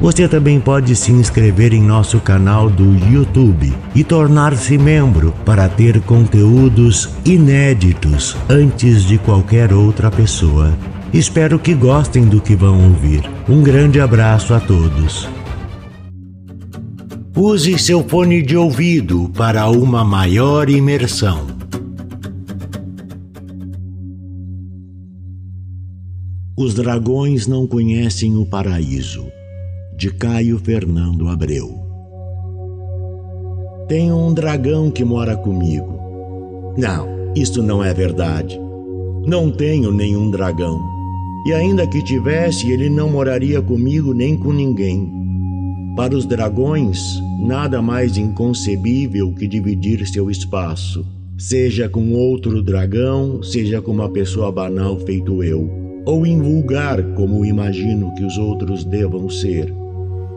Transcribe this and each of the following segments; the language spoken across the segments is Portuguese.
Você também pode se inscrever em nosso canal do YouTube e tornar-se membro para ter conteúdos inéditos antes de qualquer outra pessoa. Espero que gostem do que vão ouvir. Um grande abraço a todos. Use seu fone de ouvido para uma maior imersão. Os dragões não conhecem o paraíso de Caio Fernando Abreu. Tenho um dragão que mora comigo. Não, isto não é verdade. Não tenho nenhum dragão. E ainda que tivesse, ele não moraria comigo nem com ninguém. Para os dragões, nada mais inconcebível que dividir seu espaço, seja com outro dragão, seja com uma pessoa banal feito eu, ou invulgar como imagino que os outros devam ser.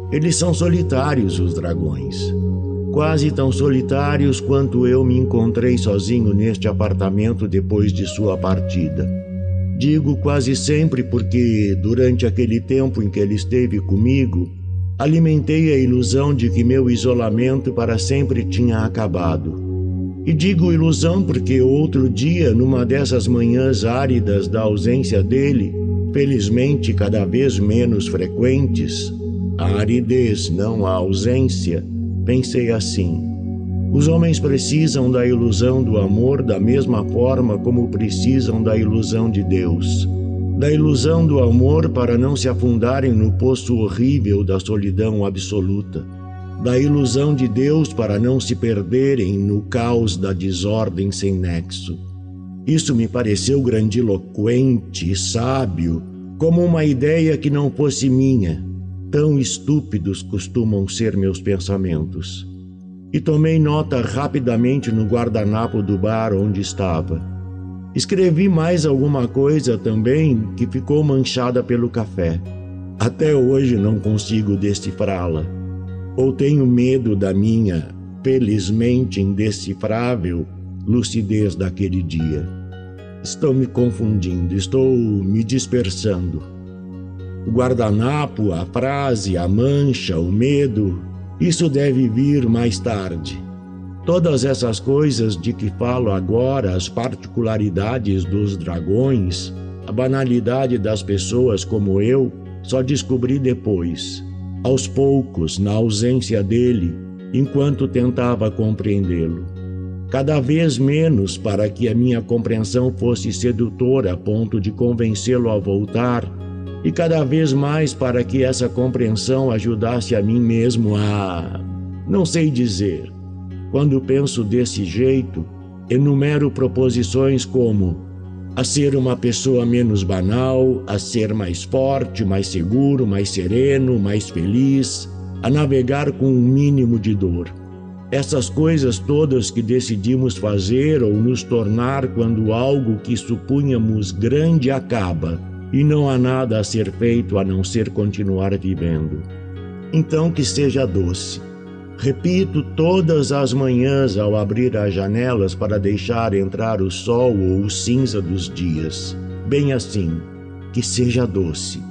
Eles são solitários, os dragões. Quase tão solitários quanto eu me encontrei sozinho neste apartamento depois de sua partida. Digo quase sempre porque, durante aquele tempo em que ele esteve comigo, alimentei a ilusão de que meu isolamento para sempre tinha acabado. E digo ilusão porque outro dia, numa dessas manhãs áridas da ausência dele, felizmente cada vez menos frequentes, a aridez, não a ausência, pensei assim. Os homens precisam da ilusão do amor da mesma forma como precisam da ilusão de Deus. Da ilusão do amor para não se afundarem no poço horrível da solidão absoluta. Da ilusão de Deus para não se perderem no caos da desordem sem nexo. Isso me pareceu grandiloquente e sábio, como uma ideia que não fosse minha, Tão estúpidos costumam ser meus pensamentos. E tomei nota rapidamente no guardanapo do bar onde estava. Escrevi mais alguma coisa também que ficou manchada pelo café. Até hoje não consigo decifrá-la. Ou tenho medo da minha, felizmente indecifrável, lucidez daquele dia. Estou me confundindo, estou me dispersando o guardanapo, a frase, a mancha, o medo, isso deve vir mais tarde. Todas essas coisas de que falo agora, as particularidades dos dragões, a banalidade das pessoas como eu, só descobri depois, aos poucos, na ausência dele, enquanto tentava compreendê-lo. Cada vez menos para que a minha compreensão fosse sedutora a ponto de convencê-lo a voltar e cada vez mais para que essa compreensão ajudasse a mim mesmo a. Não sei dizer. Quando penso desse jeito, enumero proposições como a ser uma pessoa menos banal, a ser mais forte, mais seguro, mais sereno, mais feliz, a navegar com um mínimo de dor. Essas coisas todas que decidimos fazer ou nos tornar quando algo que supunhamos grande acaba e não há nada a ser feito a não ser continuar vivendo. Então que seja doce. Repito todas as manhãs ao abrir as janelas para deixar entrar o sol ou o cinza dos dias. Bem assim, que seja doce.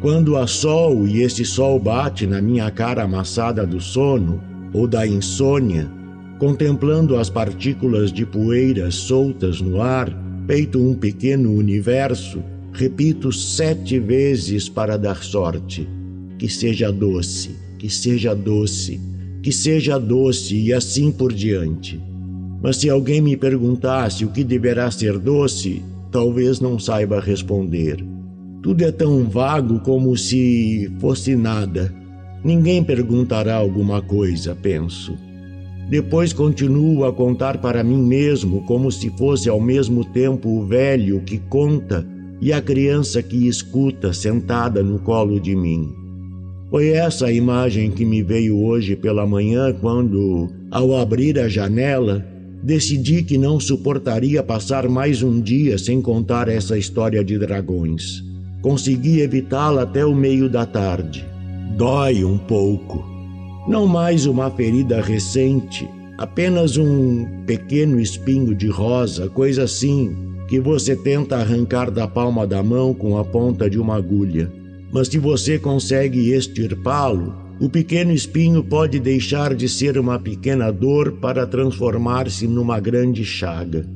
Quando há sol e esse sol bate na minha cara amassada do sono ou da insônia, contemplando as partículas de poeira soltas no ar, feito um pequeno universo, Repito sete vezes para dar sorte. Que seja doce, que seja doce, que seja doce e assim por diante. Mas se alguém me perguntasse o que deverá ser doce, talvez não saiba responder. Tudo é tão vago como se fosse nada. Ninguém perguntará alguma coisa, penso. Depois continuo a contar para mim mesmo como se fosse ao mesmo tempo o velho que conta e a criança que escuta sentada no colo de mim. Foi essa a imagem que me veio hoje pela manhã quando, ao abrir a janela, decidi que não suportaria passar mais um dia sem contar essa história de dragões. Consegui evitá-la até o meio da tarde. Dói um pouco. Não mais uma ferida recente, apenas um pequeno espinho de rosa, coisa assim, que você tenta arrancar da palma da mão com a ponta de uma agulha. Mas se você consegue extirpá-lo, o pequeno espinho pode deixar de ser uma pequena dor para transformar-se numa grande chaga.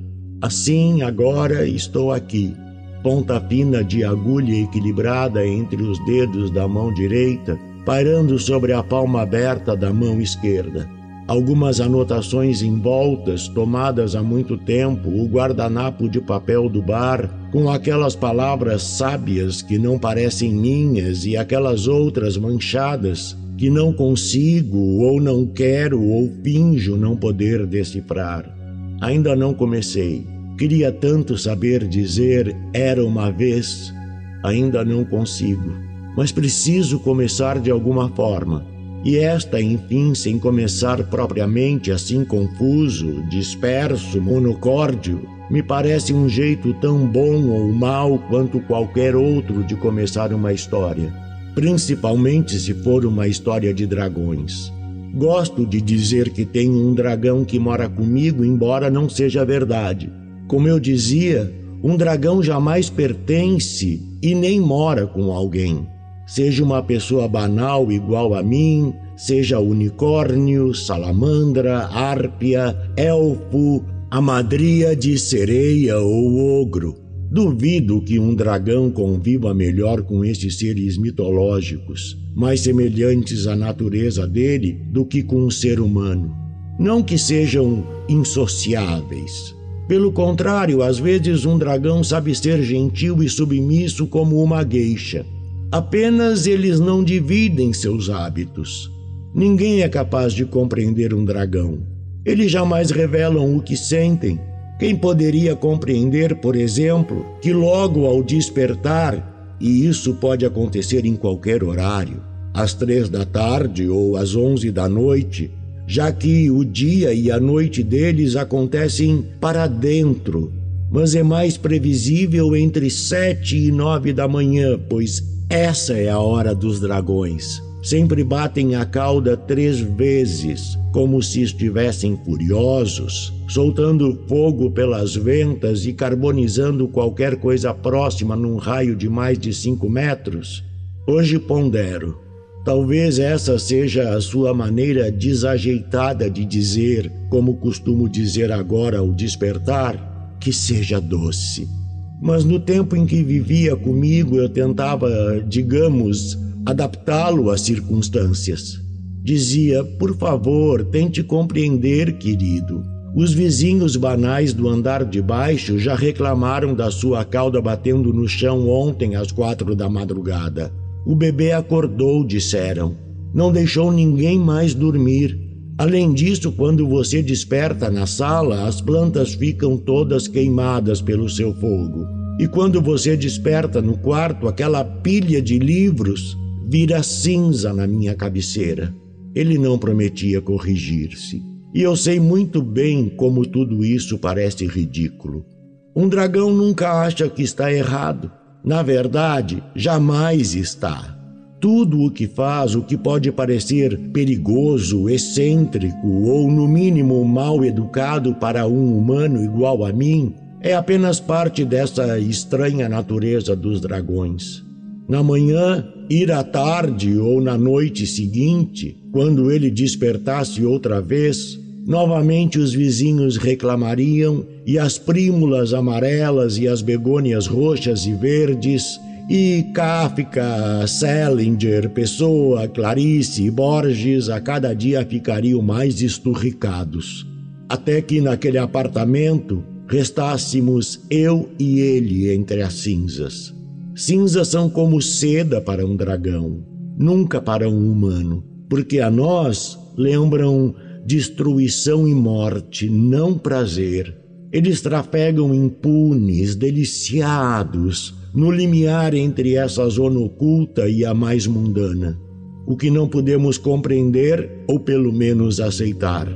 Assim, agora estou aqui, ponta fina de agulha equilibrada entre os dedos da mão direita, pairando sobre a palma aberta da mão esquerda. Algumas anotações em voltas, tomadas há muito tempo, o guardanapo de papel do bar, com aquelas palavras sábias que não parecem minhas e aquelas outras manchadas que não consigo ou não quero ou finjo não poder decifrar. Ainda não comecei. Queria tanto saber dizer era uma vez. Ainda não consigo. Mas preciso começar de alguma forma. E esta, enfim, sem começar propriamente assim confuso, disperso, monocórdio, me parece um jeito tão bom ou mau quanto qualquer outro de começar uma história principalmente se for uma história de dragões. Gosto de dizer que tenho um dragão que mora comigo, embora não seja verdade. Como eu dizia, um dragão jamais pertence e nem mora com alguém. Seja uma pessoa banal igual a mim, seja unicórnio, salamandra, árpia, elfo, amadria de sereia ou ogro. Duvido que um dragão conviva melhor com estes seres mitológicos, mais semelhantes à natureza dele do que com um ser humano. Não que sejam insociáveis. Pelo contrário, às vezes um dragão sabe ser gentil e submisso como uma gueixa. Apenas eles não dividem seus hábitos. Ninguém é capaz de compreender um dragão. Eles jamais revelam o que sentem quem poderia compreender, por exemplo, que logo ao despertar, e isso pode acontecer em qualquer horário, às três da tarde ou às onze da noite, já que o dia e a noite deles acontecem para dentro, mas é mais previsível entre sete e nove da manhã, pois essa é a hora dos dragões sempre batem a cauda três vezes, como se estivessem furiosos, soltando fogo pelas ventas e carbonizando qualquer coisa próxima num raio de mais de cinco metros? Hoje pondero. Talvez essa seja a sua maneira desajeitada de dizer, como costumo dizer agora ao despertar, que seja doce. Mas no tempo em que vivia comigo, eu tentava, digamos, adaptá-lo às circunstâncias. Dizia: Por favor, tente compreender, querido. Os vizinhos banais do andar de baixo já reclamaram da sua cauda batendo no chão ontem às quatro da madrugada. O bebê acordou, disseram. Não deixou ninguém mais dormir. Além disso, quando você desperta na sala, as plantas ficam todas queimadas pelo seu fogo. E quando você desperta no quarto, aquela pilha de livros vira cinza na minha cabeceira. Ele não prometia corrigir-se. E eu sei muito bem como tudo isso parece ridículo. Um dragão nunca acha que está errado. Na verdade, jamais está. Tudo o que faz, o que pode parecer perigoso, excêntrico ou, no mínimo, mal educado para um humano igual a mim, é apenas parte dessa estranha natureza dos dragões. Na manhã, ir à tarde ou na noite seguinte, quando ele despertasse outra vez, novamente os vizinhos reclamariam e as prímulas amarelas e as begônias roxas e verdes e Kafka, Selinger, Pessoa, Clarice e Borges a cada dia ficariam mais esturricados. Até que naquele apartamento restássemos eu e ele entre as cinzas. Cinzas são como seda para um dragão, nunca para um humano, porque a nós lembram destruição e morte, não prazer. Eles trafegam impunes, deliciados, no limiar entre essa zona oculta e a mais mundana. O que não podemos compreender ou pelo menos aceitar.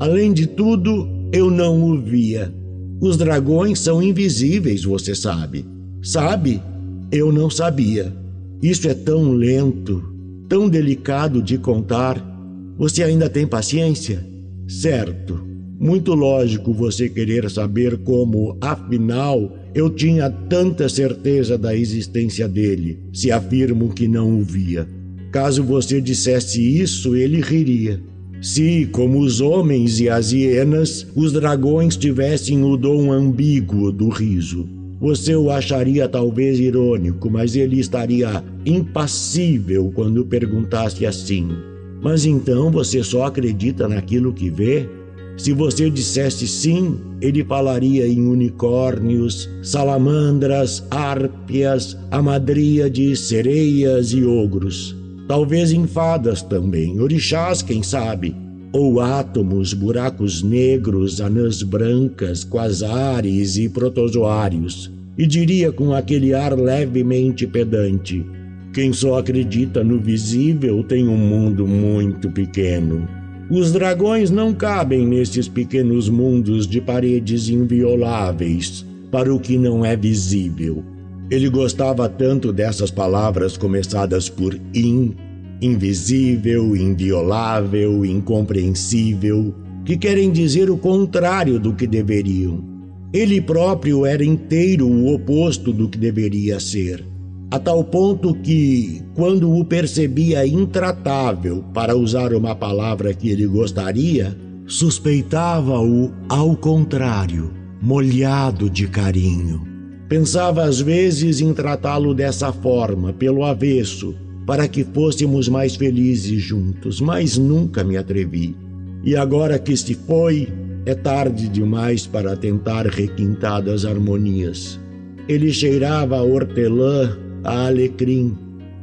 Além de tudo, eu não o via. Os dragões são invisíveis, você sabe. Sabe? Eu não sabia. Isso é tão lento, tão delicado de contar. Você ainda tem paciência? Certo. Muito lógico você querer saber como, afinal, eu tinha tanta certeza da existência dele, se afirmo que não o via. Caso você dissesse isso, ele riria. Se, como os homens e as hienas, os dragões tivessem o dom ambíguo do riso. Você o acharia talvez irônico, mas ele estaria impassível quando perguntasse assim: Mas então você só acredita naquilo que vê? Se você dissesse sim, ele falaria em unicórnios, salamandras, árpias, amadríades, sereias e ogros. Talvez em fadas também, orixás, quem sabe, ou átomos, buracos negros, anãs brancas, quasares e protozoários. E diria com aquele ar levemente pedante: quem só acredita no visível tem um mundo muito pequeno. Os dragões não cabem nesses pequenos mundos de paredes invioláveis para o que não é visível. Ele gostava tanto dessas palavras começadas por in, invisível, inviolável, incompreensível, que querem dizer o contrário do que deveriam. Ele próprio era inteiro o oposto do que deveria ser a tal ponto que, quando o percebia intratável, para usar uma palavra que ele gostaria, suspeitava-o ao contrário, molhado de carinho. Pensava às vezes em tratá-lo dessa forma, pelo avesso, para que fôssemos mais felizes juntos, mas nunca me atrevi. E agora que se foi, é tarde demais para tentar requintadas harmonias. Ele cheirava a hortelã alecrim.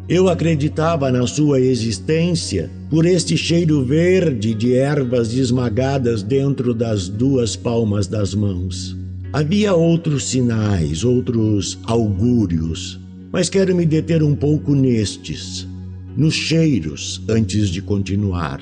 Eu acreditava na sua existência por este cheiro verde de ervas esmagadas dentro das duas palmas das mãos. Havia outros sinais, outros augúrios, mas quero me deter um pouco nestes, nos cheiros, antes de continuar.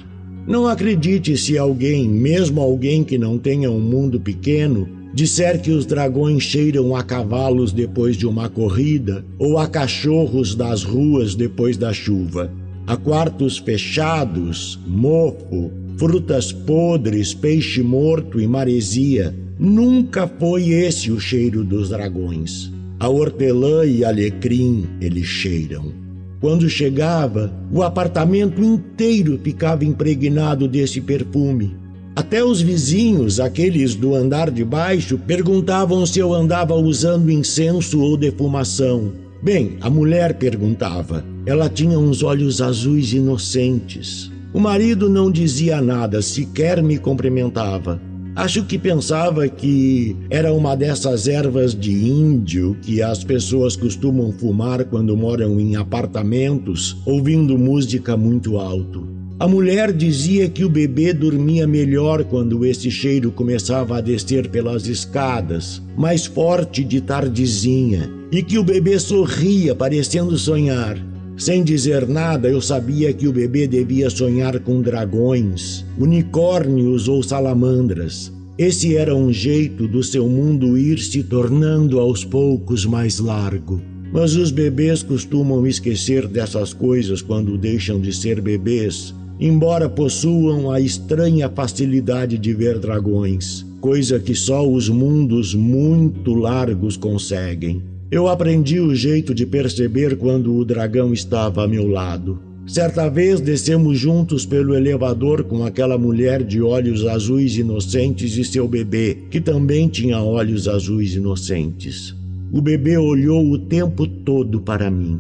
Não acredite se alguém, mesmo alguém que não tenha um mundo pequeno, disser que os dragões cheiram a cavalos depois de uma corrida ou a cachorros das ruas depois da chuva, a quartos fechados, mofo, frutas podres, peixe morto e maresia. Nunca foi esse o cheiro dos dragões. A hortelã e alecrim eles cheiram. Quando chegava, o apartamento inteiro ficava impregnado desse perfume. Até os vizinhos, aqueles do andar de baixo, perguntavam se eu andava usando incenso ou defumação. Bem, a mulher perguntava. Ela tinha uns olhos azuis inocentes. O marido não dizia nada, sequer me cumprimentava. Acho que pensava que era uma dessas ervas de índio que as pessoas costumam fumar quando moram em apartamentos, ouvindo música muito alto. A mulher dizia que o bebê dormia melhor quando esse cheiro começava a descer pelas escadas, mais forte de tardezinha, e que o bebê sorria, parecendo sonhar. Sem dizer nada, eu sabia que o bebê devia sonhar com dragões, unicórnios ou salamandras. Esse era um jeito do seu mundo ir se tornando aos poucos mais largo. Mas os bebês costumam esquecer dessas coisas quando deixam de ser bebês embora possuam a estranha facilidade de ver dragões, coisa que só os mundos muito largos conseguem. Eu aprendi o jeito de perceber quando o dragão estava a meu lado. Certa vez descemos juntos pelo elevador com aquela mulher de olhos azuis inocentes e seu bebê, que também tinha olhos azuis inocentes. O bebê olhou o tempo todo para mim.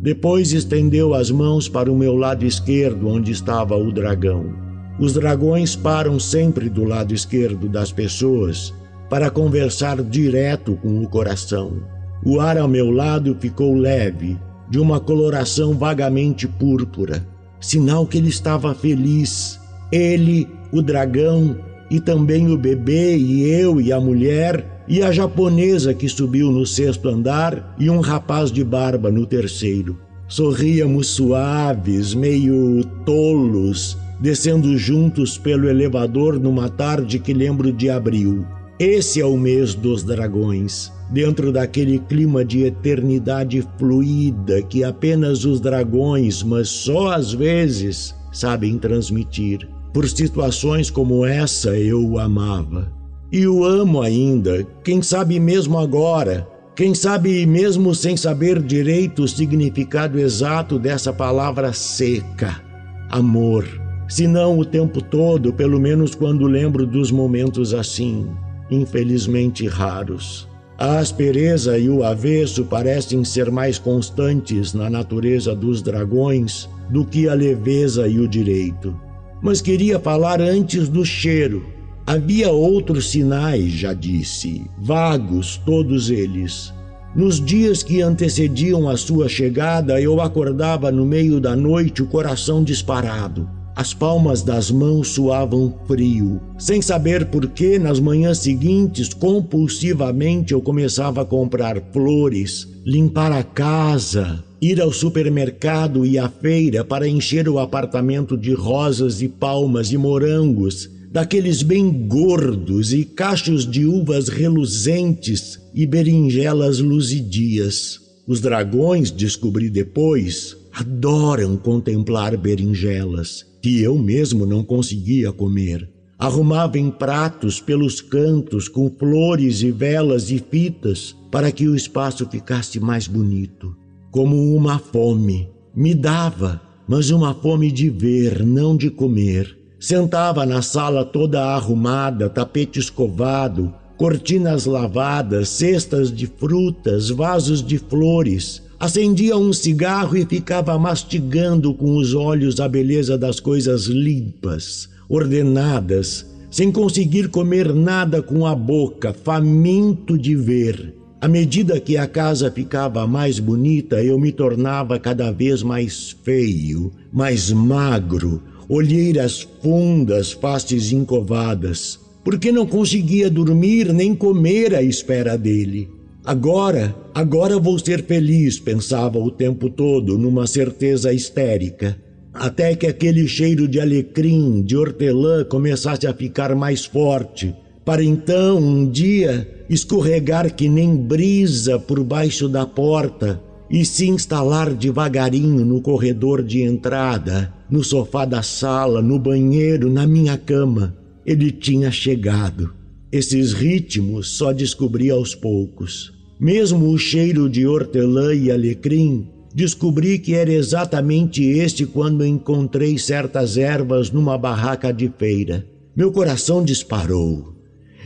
Depois estendeu as mãos para o meu lado esquerdo, onde estava o dragão. Os dragões param sempre do lado esquerdo das pessoas para conversar direto com o coração. O ar ao meu lado ficou leve, de uma coloração vagamente púrpura, sinal que ele estava feliz. Ele, o dragão e também o bebê e eu e a mulher e a japonesa que subiu no sexto andar e um rapaz de barba no terceiro. Sorríamos suaves, meio tolos, descendo juntos pelo elevador numa tarde que lembro de abril. Esse é o mês dos dragões, dentro daquele clima de eternidade fluida que apenas os dragões, mas só às vezes, sabem transmitir. Por situações como essa eu o amava. E o amo ainda, quem sabe mesmo agora, quem sabe mesmo sem saber direito o significado exato dessa palavra seca, amor. Se não o tempo todo, pelo menos quando lembro dos momentos assim, infelizmente raros. A aspereza e o avesso parecem ser mais constantes na natureza dos dragões do que a leveza e o direito. Mas queria falar antes do cheiro. Havia outros sinais, já disse, vagos todos eles. Nos dias que antecediam a sua chegada, eu acordava no meio da noite, o coração disparado. As palmas das mãos suavam frio. Sem saber por que, nas manhãs seguintes, compulsivamente eu começava a comprar flores, limpar a casa, ir ao supermercado e à feira para encher o apartamento de rosas e palmas e morangos, daqueles bem gordos e cachos de uvas reluzentes e berinjelas luzidias. Os dragões, descobri depois, adoram contemplar berinjelas que eu mesmo não conseguia comer. Arrumava em pratos pelos cantos com flores e velas e fitas para que o espaço ficasse mais bonito. Como uma fome. Me dava, mas uma fome de ver, não de comer. Sentava na sala toda arrumada, tapete escovado, cortinas lavadas, cestas de frutas, vasos de flores, Acendia um cigarro e ficava mastigando com os olhos a beleza das coisas limpas, ordenadas, sem conseguir comer nada com a boca, faminto de ver. À medida que a casa ficava mais bonita, eu me tornava cada vez mais feio, mais magro, olheiras fundas, faces encovadas, porque não conseguia dormir nem comer à espera dele. Agora, agora vou ser feliz, pensava o tempo todo, numa certeza histérica. Até que aquele cheiro de alecrim, de hortelã começasse a ficar mais forte, para então, um dia, escorregar que nem brisa por baixo da porta e se instalar devagarinho no corredor de entrada, no sofá da sala, no banheiro, na minha cama. Ele tinha chegado. Esses ritmos só descobri aos poucos. Mesmo o cheiro de hortelã e alecrim, descobri que era exatamente este quando encontrei certas ervas numa barraca de feira. Meu coração disparou.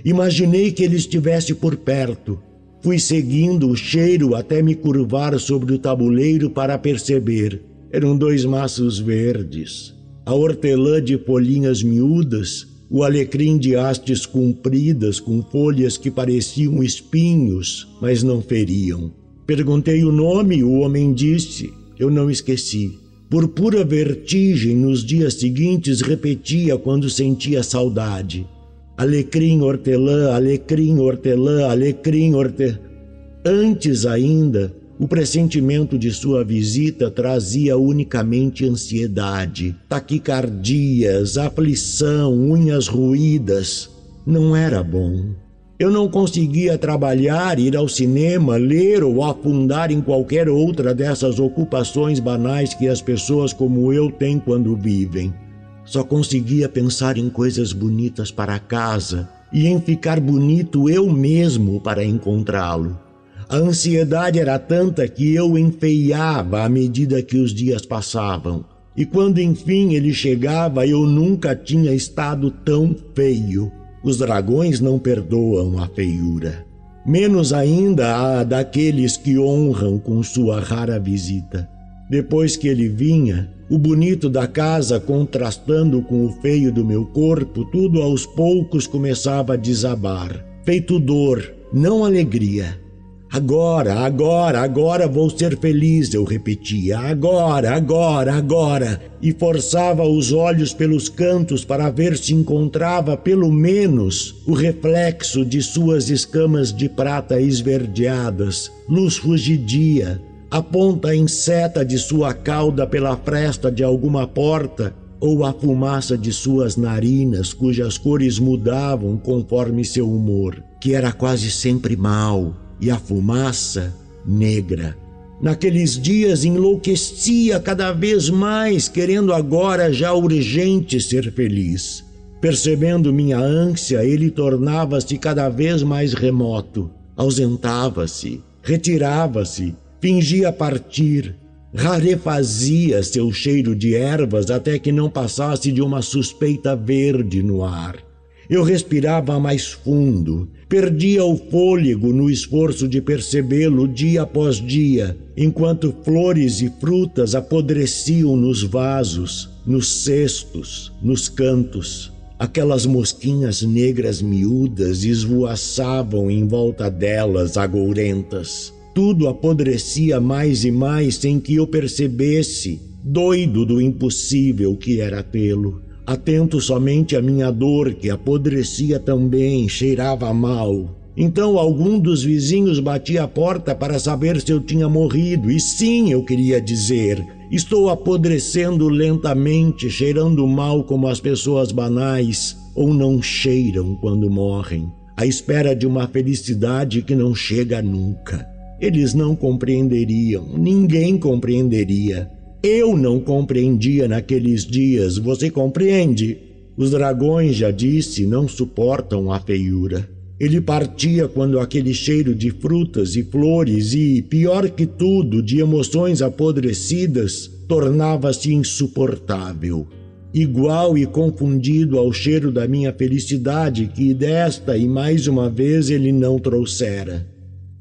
Imaginei que ele estivesse por perto. Fui seguindo o cheiro até me curvar sobre o tabuleiro para perceber. Eram dois maços verdes. A hortelã de folhinhas miúdas o alecrim de hastes compridas com folhas que pareciam espinhos, mas não feriam. Perguntei o nome e o homem disse: Eu não esqueci. Por pura vertigem, nos dias seguintes repetia quando sentia saudade. Alecrim hortelã, alecrim hortelã, alecrim hortelã. Antes ainda, o pressentimento de sua visita trazia unicamente ansiedade, taquicardias, aflição, unhas ruídas. Não era bom. Eu não conseguia trabalhar, ir ao cinema, ler ou afundar em qualquer outra dessas ocupações banais que as pessoas como eu têm quando vivem. Só conseguia pensar em coisas bonitas para casa e em ficar bonito eu mesmo para encontrá-lo. A ansiedade era tanta que eu enfeiava à medida que os dias passavam. E quando enfim ele chegava, eu nunca tinha estado tão feio. Os dragões não perdoam a feiura. Menos ainda a daqueles que honram com sua rara visita. Depois que ele vinha, o bonito da casa contrastando com o feio do meu corpo, tudo aos poucos começava a desabar. Feito dor, não alegria. Agora, agora, agora vou ser feliz, eu repetia. Agora, agora, agora. E forçava os olhos pelos cantos para ver se encontrava pelo menos o reflexo de suas escamas de prata esverdeadas, luz fugidia, a ponta inseta de sua cauda pela fresta de alguma porta, ou a fumaça de suas narinas, cujas cores mudavam conforme seu humor, que era quase sempre mau, e a fumaça negra. Naqueles dias enlouquecia cada vez mais, querendo agora já urgente ser feliz. Percebendo minha ânsia, ele tornava-se cada vez mais remoto, ausentava-se, retirava-se, fingia partir, rarefazia seu cheiro de ervas até que não passasse de uma suspeita verde no ar. Eu respirava mais fundo, perdia o fôlego no esforço de percebê-lo dia após dia, enquanto flores e frutas apodreciam nos vasos, nos cestos, nos cantos. Aquelas mosquinhas negras miúdas esvoaçavam em volta delas, agourentas. Tudo apodrecia mais e mais sem que eu percebesse, doido do impossível que era tê-lo. Atento somente à minha dor, que apodrecia também, cheirava mal. Então algum dos vizinhos batia a porta para saber se eu tinha morrido, e sim, eu queria dizer, estou apodrecendo lentamente, cheirando mal como as pessoas banais, ou não cheiram quando morrem, à espera de uma felicidade que não chega nunca. Eles não compreenderiam, ninguém compreenderia. Eu não compreendia naqueles dias, você compreende? Os dragões, já disse, não suportam a feiura. Ele partia quando aquele cheiro de frutas e flores e, pior que tudo, de emoções apodrecidas, tornava-se insuportável. Igual e confundido ao cheiro da minha felicidade que desta e mais uma vez ele não trouxera.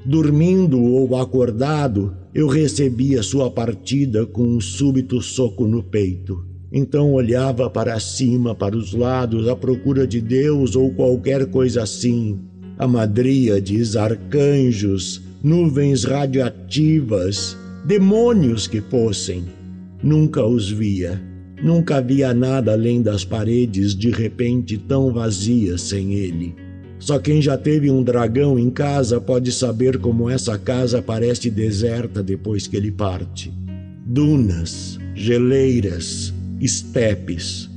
Dormindo ou acordado, eu recebia sua partida com um súbito soco no peito. Então olhava para cima, para os lados, à procura de Deus ou qualquer coisa assim. Amadríades, arcanjos, nuvens radioativas, demônios que fossem. Nunca os via. Nunca havia nada além das paredes de repente tão vazias sem ele. Só quem já teve um dragão em casa pode saber como essa casa parece deserta depois que ele parte. Dunas, geleiras, estepes.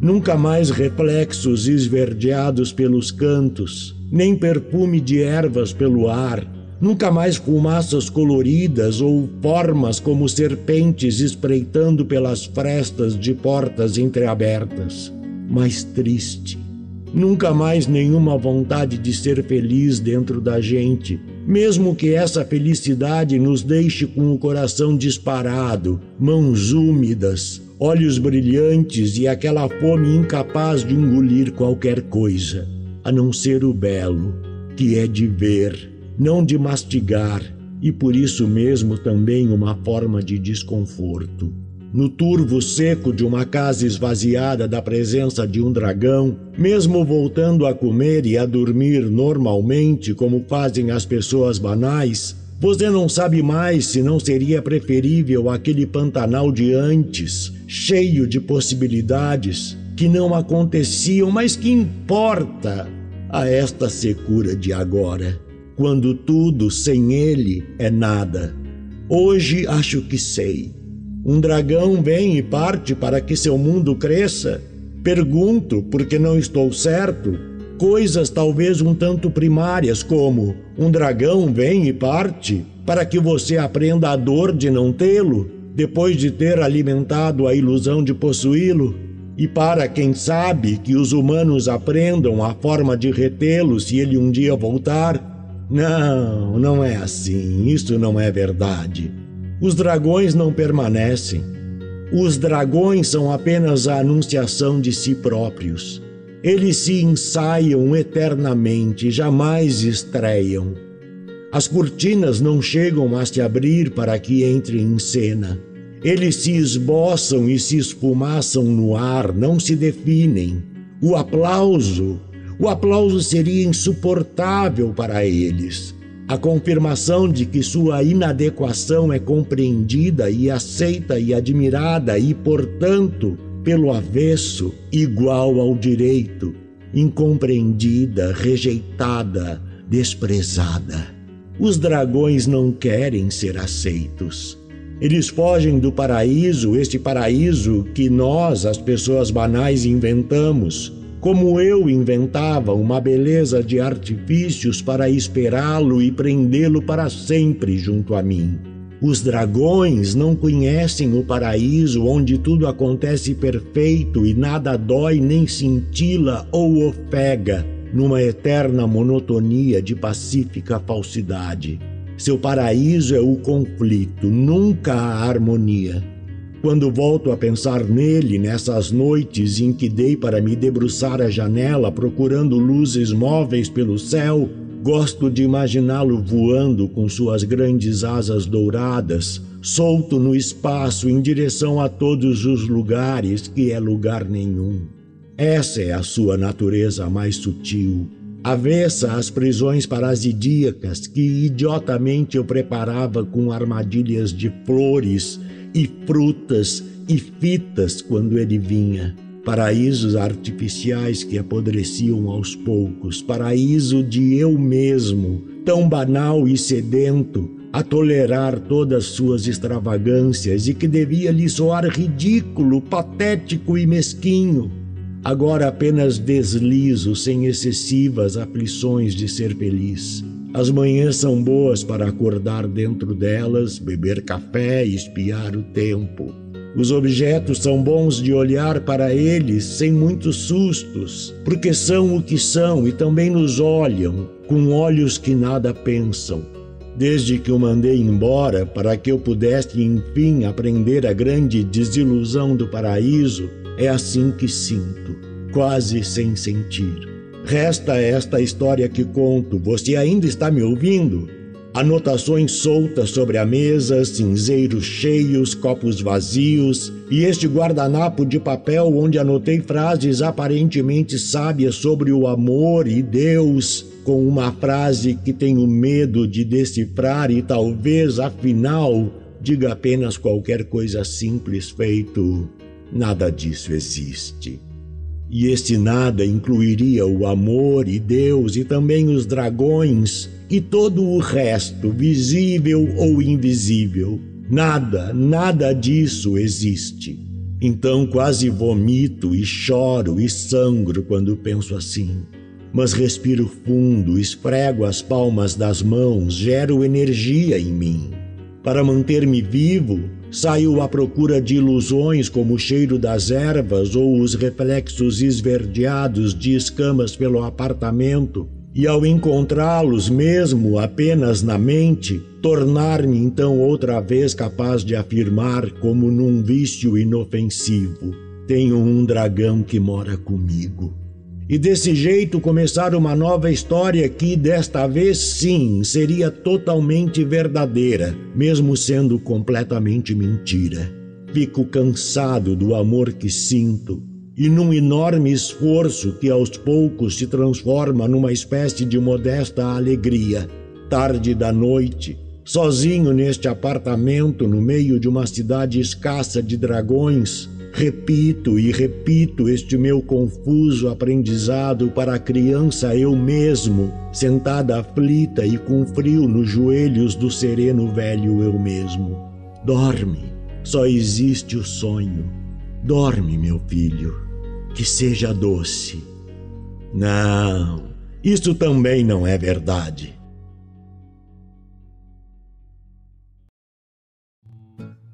Nunca mais reflexos esverdeados pelos cantos, nem perfume de ervas pelo ar. Nunca mais fumaças coloridas ou formas como serpentes espreitando pelas frestas de portas entreabertas. Mais triste, Nunca mais nenhuma vontade de ser feliz dentro da gente, mesmo que essa felicidade nos deixe com o coração disparado, mãos úmidas, olhos brilhantes e aquela fome incapaz de engolir qualquer coisa, a não ser o belo, que é de ver, não de mastigar, e por isso mesmo também uma forma de desconforto no turvo seco de uma casa esvaziada da presença de um dragão, mesmo voltando a comer e a dormir normalmente como fazem as pessoas banais, você não sabe mais se não seria preferível aquele pantanal de antes, cheio de possibilidades que não aconteciam, mas que importa a esta secura de agora, quando tudo sem ele é nada. Hoje acho que sei um dragão vem e parte para que seu mundo cresça? Pergunto, porque não estou certo, coisas talvez um tanto primárias, como um dragão vem e parte para que você aprenda a dor de não tê-lo, depois de ter alimentado a ilusão de possuí-lo, e para, quem sabe, que os humanos aprendam a forma de retê-lo se ele um dia voltar? Não, não é assim, isso não é verdade. Os dragões não permanecem. Os dragões são apenas a anunciação de si próprios. Eles se ensaiam eternamente, jamais estreiam. As cortinas não chegam a se abrir para que entre em cena. Eles se esboçam e se esfumaçam no ar, não se definem. O aplauso, o aplauso seria insuportável para eles a confirmação de que sua inadequação é compreendida e aceita e admirada e, portanto, pelo avesso, igual ao direito, incompreendida, rejeitada, desprezada. Os dragões não querem ser aceitos. Eles fogem do paraíso, este paraíso que nós, as pessoas banais, inventamos. Como eu inventava uma beleza de artifícios para esperá-lo e prendê-lo para sempre junto a mim. Os dragões não conhecem o paraíso onde tudo acontece perfeito e nada dói nem cintila ou ofega numa eterna monotonia de pacífica falsidade. Seu paraíso é o conflito, nunca a harmonia. Quando volto a pensar nele nessas noites em que dei para me debruçar à janela procurando luzes móveis pelo céu, Gosto de imaginá-lo voando com suas grandes asas douradas, solto no espaço em direção a todos os lugares que é lugar nenhum. Essa é a sua natureza mais sutil, avessa às prisões parasidíacas que idiotamente eu preparava com armadilhas de flores e frutas e fitas quando ele vinha paraísos artificiais que apodreciam aos poucos, paraíso de eu mesmo, tão banal e sedento, a tolerar todas suas extravagâncias e que devia lhe soar ridículo, patético e mesquinho. Agora apenas deslizo sem excessivas aflições de ser feliz. As manhãs são boas para acordar dentro delas, beber café e espiar o tempo. Os objetos são bons de olhar para eles sem muitos sustos, porque são o que são e também nos olham com olhos que nada pensam. Desde que o mandei embora para que eu pudesse enfim aprender a grande desilusão do paraíso, é assim que sinto, quase sem sentir. Resta esta história que conto. Você ainda está me ouvindo? Anotações soltas sobre a mesa, cinzeiros cheios, copos vazios e este guardanapo de papel onde anotei frases aparentemente sábias sobre o amor e Deus, com uma frase que tenho medo de decifrar e talvez, afinal, diga apenas qualquer coisa simples feito. Nada disso existe. E este nada incluiria o amor e Deus e também os dragões e todo o resto, visível ou invisível. Nada, nada disso existe. Então quase vomito e choro e sangro quando penso assim. Mas respiro fundo, esfrego as palmas das mãos, gero energia em mim. Para manter-me vivo, saio à procura de ilusões como o cheiro das ervas ou os reflexos esverdeados de escamas pelo apartamento e ao encontrá-los mesmo apenas na mente, tornar-me então outra vez capaz de afirmar, como num vício inofensivo: tenho um dragão que mora comigo. E desse jeito começar uma nova história que, desta vez sim, seria totalmente verdadeira, mesmo sendo completamente mentira. Fico cansado do amor que sinto e num enorme esforço que aos poucos se transforma numa espécie de modesta alegria. Tarde da noite, sozinho neste apartamento no meio de uma cidade escassa de dragões, repito e repito este meu confuso aprendizado para a criança eu mesmo, sentada aflita e com frio nos joelhos do sereno velho eu mesmo. Dorme, só existe o sonho Dorme, meu filho, que seja doce. Não, isso também não é verdade.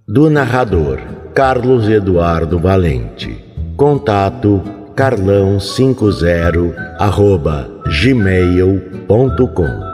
Do narrador Carlos Eduardo Valente. Contato carlão50 arroba gmail.com